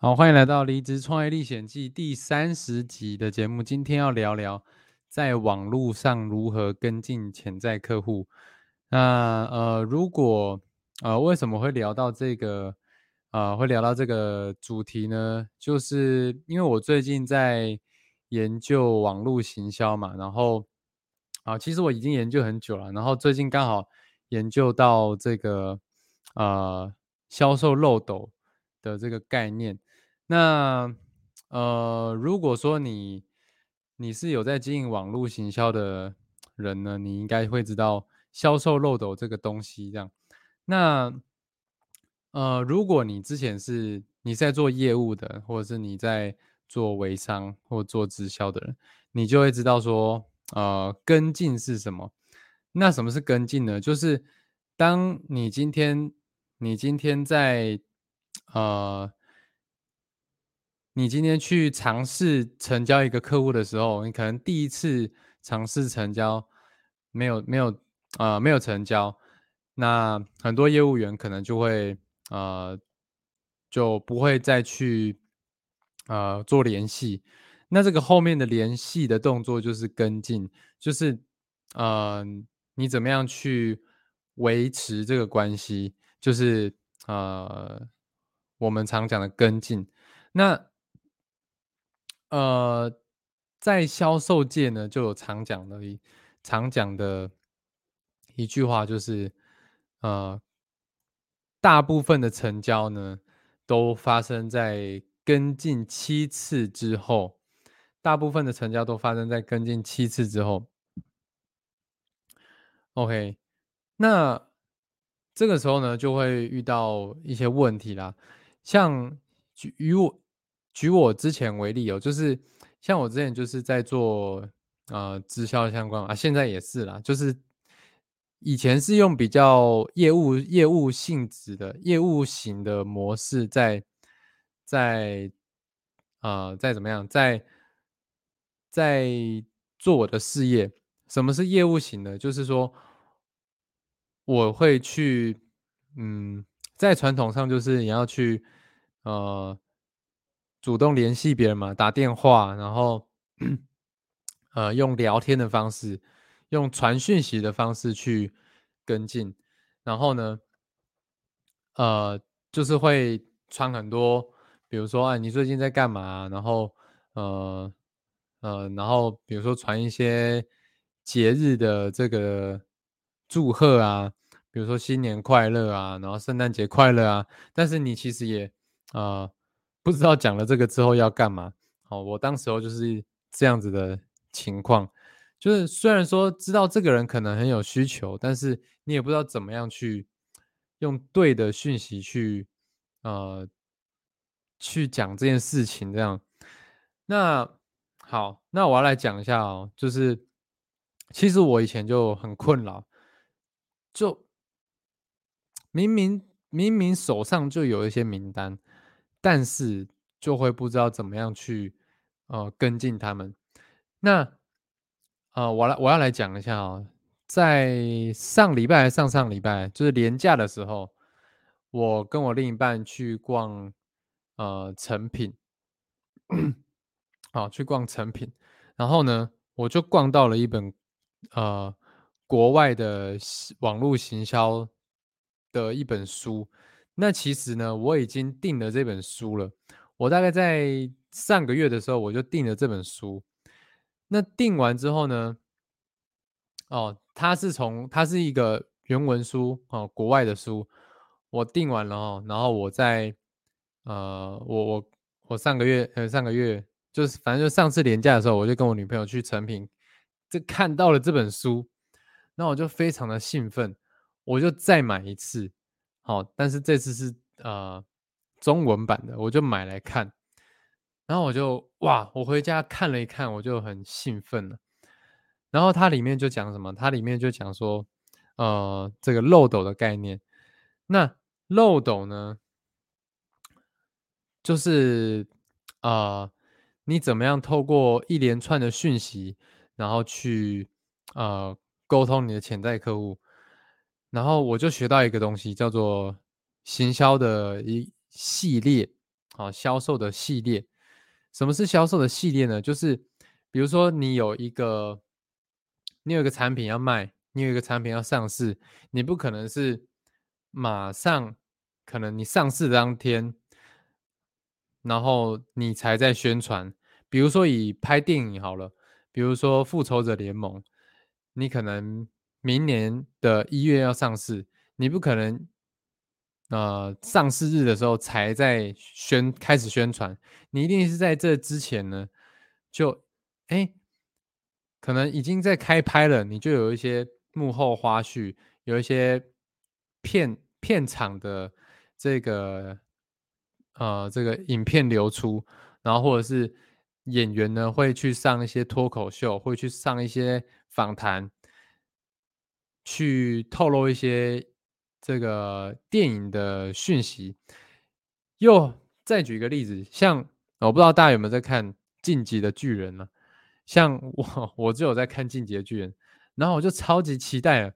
好，欢迎来到《离职创业历险记》第三十集的节目。今天要聊聊在网络上如何跟进潜在客户。那呃，如果呃，为什么会聊到这个呃，会聊到这个主题呢？就是因为我最近在研究网络行销嘛，然后啊，其实我已经研究很久了，然后最近刚好研究到这个呃销售漏斗的这个概念。那呃，如果说你你是有在经营网络行销的人呢，你应该会知道销售漏斗这个东西。这样，那呃，如果你之前是你在做业务的，或者是你在做微商或做直销的人，你就会知道说，呃，跟进是什么。那什么是跟进呢？就是当你今天你今天在呃。你今天去尝试成交一个客户的时候，你可能第一次尝试成交没有没有啊没有成交，那很多业务员可能就会呃就不会再去呃做联系，那这个后面的联系的动作就是跟进，就是呃你怎么样去维持这个关系，就是呃我们常讲的跟进，那。呃，在销售界呢，就有常讲的一、常讲的一句话，就是呃，大部分的成交呢，都发生在跟进七次之后。大部分的成交都发生在跟进七次之后。OK，那这个时候呢，就会遇到一些问题啦，像与我。举我之前为例哦，就是像我之前就是在做呃直销相关啊，现在也是啦，就是以前是用比较业务业务性质的业务型的模式在在呃在怎么样在在做我的事业。什么是业务型的？就是说我会去嗯，在传统上就是你要去呃。主动联系别人嘛，打电话，然后呃用聊天的方式，用传讯息的方式去跟进，然后呢，呃就是会传很多，比如说啊你最近在干嘛，然后呃呃然后比如说传一些节日的这个祝贺啊，比如说新年快乐啊，然后圣诞节快乐啊，但是你其实也啊。不知道讲了这个之后要干嘛？好，我当时候就是这样子的情况，就是虽然说知道这个人可能很有需求，但是你也不知道怎么样去用对的讯息去呃去讲这件事情。这样，那好，那我要来讲一下哦，就是其实我以前就很困扰，就明明明明手上就有一些名单。但是就会不知道怎么样去呃跟进他们。那呃，我来我要来讲一下啊，在上礼拜上上礼拜就是年假的时候，我跟我另一半去逛呃成品，好去逛成品，然后呢，我就逛到了一本呃国外的网络行销的一本书。那其实呢，我已经订了这本书了。我大概在上个月的时候，我就订了这本书。那订完之后呢，哦，它是从它是一个原文书哦，国外的书。我订完了哦，然后我在呃，我我我上个月呃上个月就是反正就上次年假的时候，我就跟我女朋友去成品，就看到了这本书，那我就非常的兴奋，我就再买一次。好，但是这次是呃中文版的，我就买来看。然后我就哇，我回家看了一看，我就很兴奋了。然后它里面就讲什么？它里面就讲说，呃，这个漏斗的概念。那漏斗呢，就是呃，你怎么样透过一连串的讯息，然后去呃沟通你的潜在客户。然后我就学到一个东西，叫做行销的一系列，啊，销售的系列。什么是销售的系列呢？就是比如说你有一个，你有一个产品要卖，你有一个产品要上市，你不可能是马上，可能你上市当天，然后你才在宣传。比如说以拍电影好了，比如说《复仇者联盟》，你可能。明年的一月要上市，你不可能，呃，上市日的时候才在宣开始宣传，你一定是在这之前呢，就，哎，可能已经在开拍了，你就有一些幕后花絮，有一些片片场的这个，呃，这个影片流出，然后或者是演员呢会去上一些脱口秀，会去上一些访谈。去透露一些这个电影的讯息，又再举一个例子，像我不知道大家有没有在看《晋级的巨人》呢？像 我，我就有在看《晋级的巨人》，然后我就超级期待了，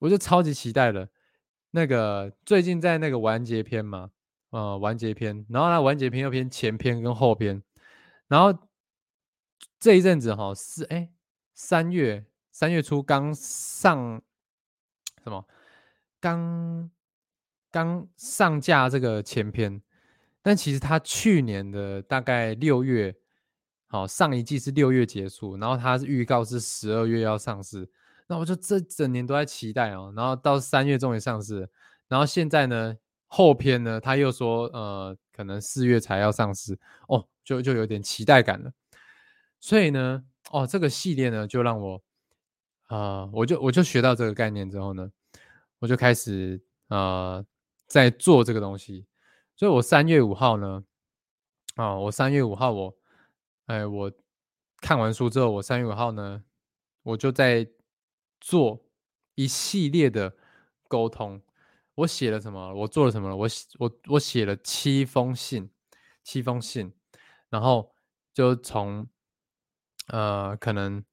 我就超级期待了。那个最近在那个完结篇嘛，呃，完结篇，然后呢，完结篇又偏前篇跟后篇，然后这一阵子哈是哎三月。三月初刚上什么？刚刚上架这个前篇，但其实他去年的大概六月，好上一季是六月结束，然后他是预告是十二月要上市，那我就这整年都在期待哦，然后到三月终于上市，然后现在呢后篇呢他又说呃可能四月才要上市哦，就就有点期待感了，所以呢哦这个系列呢就让我。啊，我就我就学到这个概念之后呢，我就开始啊在做这个东西。所以我三月五号呢，啊，我三月五号我，哎，我看完书之后，我三月五号呢，我就在做一系列的沟通。我写了什么？我做了什么？我我我写了七封信，七封信，然后就从呃可能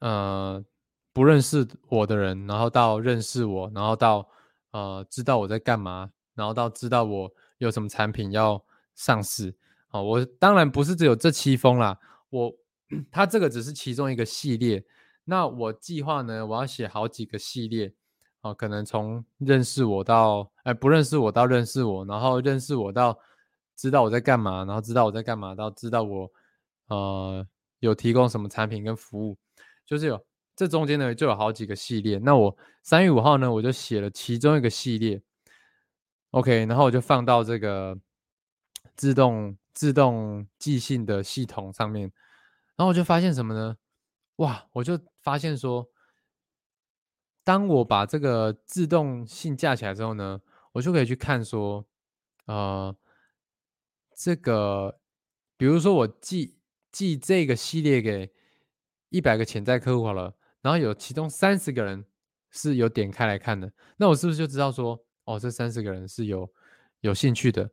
呃。不认识我的人，然后到认识我，然后到呃知道我在干嘛，然后到知道我有什么产品要上市。好，我当然不是只有这七封啦，我他这个只是其中一个系列。那我计划呢，我要写好几个系列。哦，可能从认识我到哎不认识我到认识我，然后认识我到知道我在干嘛，然后知道我在干嘛到知道我呃有提供什么产品跟服务，就是有。这中间呢就有好几个系列，那我三月五号呢我就写了其中一个系列，OK，然后我就放到这个自动自动寄信的系统上面，然后我就发现什么呢？哇，我就发现说，当我把这个自动信架起来之后呢，我就可以去看说，呃，这个比如说我寄寄这个系列给一百个潜在客户好了。然后有其中三十个人是有点开来看的，那我是不是就知道说，哦，这三十个人是有有兴趣的？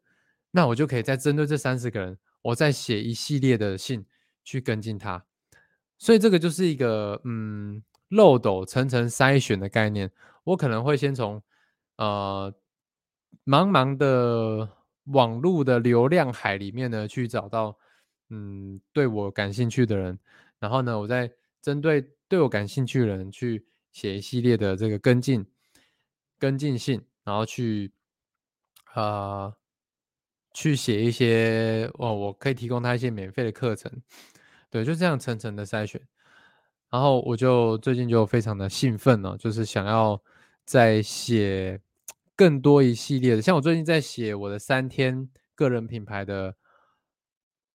那我就可以再针对这三十个人，我再写一系列的信去跟进他。所以这个就是一个嗯漏斗层层筛选的概念。我可能会先从呃茫茫的网络的流量海里面呢去找到嗯对我感兴趣的人，然后呢，我再针对。对我感兴趣的人去写一系列的这个跟进跟进信，然后去呃去写一些哦，我可以提供他一些免费的课程，对，就这样层层的筛选。然后我就最近就非常的兴奋呢，就是想要再写更多一系列的，像我最近在写我的三天个人品牌的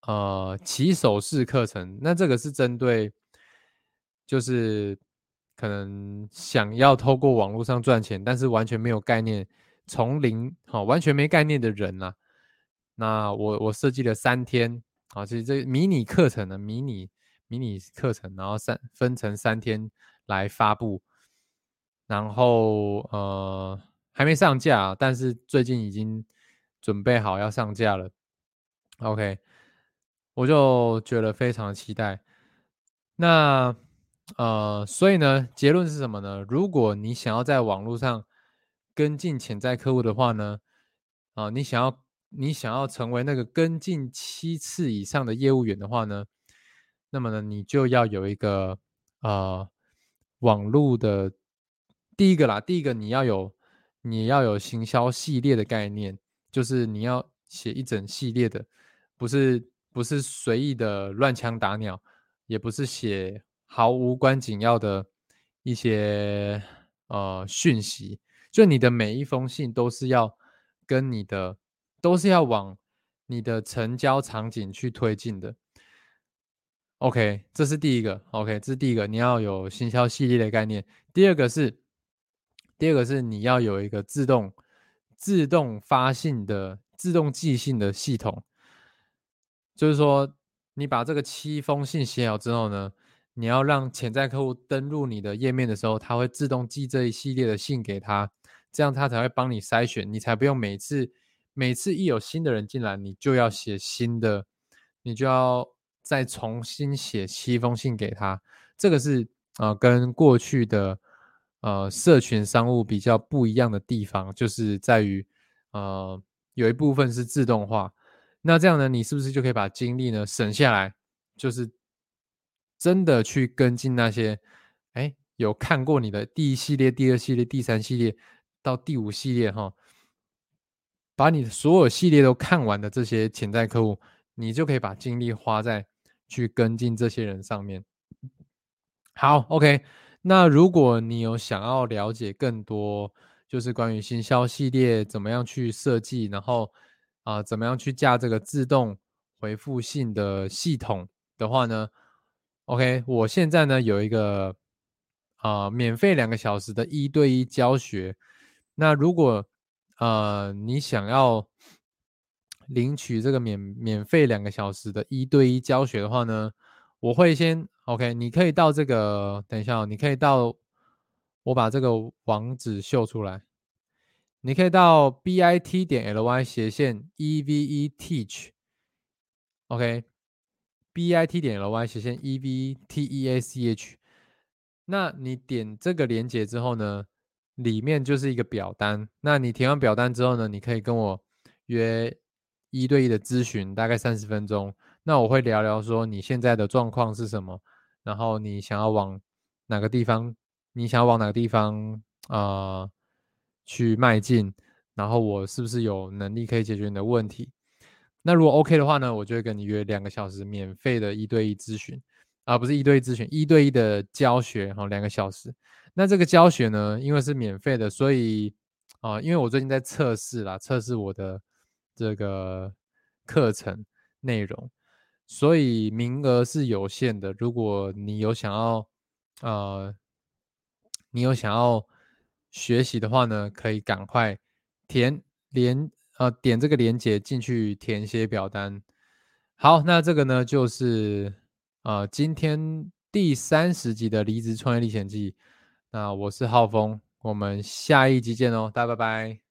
呃起手式课程，那这个是针对。就是可能想要透过网络上赚钱，但是完全没有概念，从零好完全没概念的人呐，那我我设计了三天啊，其实这迷你课程的迷你迷你课程，然后三分成三天来发布，然后呃还没上架，但是最近已经准备好要上架了。OK，我就觉得非常期待。那呃，所以呢，结论是什么呢？如果你想要在网络上跟进潜在客户的话呢，啊，你想要你想要成为那个跟进七次以上的业务员的话呢，那么呢，你就要有一个呃网络的第一个啦，第一个你要有你要有行销系列的概念，就是你要写一整系列的，不是不是随意的乱枪打鸟，也不是写毫无关紧要的一些呃讯息。就你的每一封信都是要跟你的，都是要往你的成交场景去推进的。OK，这是第一个。OK，这是第一个，你要有行销系列的概念。第二个是，第二个是你要有一个自动自动发信的、自动寄信的系统。就是说，你把这个七封信写好之后呢，你要让潜在客户登录你的页面的时候，他会自动寄这一系列的信给他。这样他才会帮你筛选，你才不用每次每次一有新的人进来，你就要写新的，你就要再重新写七封信给他。这个是啊，跟过去的呃社群商务比较不一样的地方，就是在于呃有一部分是自动化。那这样呢，你是不是就可以把精力呢省下来？就是真的去跟进那些哎有看过你的第一系列、第二系列、第三系列。到第五系列哈，把你所有系列都看完的这些潜在客户，你就可以把精力花在去跟进这些人上面。好，OK，那如果你有想要了解更多，就是关于行销系列怎么样去设计，然后啊怎么样去架这个自动回复信的系统的话呢，OK，我现在呢有一个啊免费两个小时的一对一教学。那如果呃你想要领取这个免免费两个小时的一对一教学的话呢，我会先 OK，你可以到这个等一下，你可以到我把这个网址秀出来，你可以到 bit 点 ly 斜线 E V E Teach，OK b i t 点 ly 斜线 e v t e a c h 那你点这个连接之后呢？里面就是一个表单，那你填完表单之后呢，你可以跟我约一对一的咨询，大概三十分钟。那我会聊聊说你现在的状况是什么，然后你想要往哪个地方，你想要往哪个地方啊去迈进，然后我是不是有能力可以解决你的问题？那如果 OK 的话呢，我就会跟你约两个小时免费的一对一咨询，啊不是一对一咨询，一对一的教学，哈，两个小时。那这个教学呢，因为是免费的，所以啊，因为我最近在测试啦，测试我的这个课程内容，所以名额是有限的。如果你有想要，呃，你有想要学习的话呢，可以赶快填连呃点这个链接进去填写表单。好，那这个呢就是啊今天第三十集的离职创业历险记。那我是浩峰，我们下一集见哦，大家拜拜。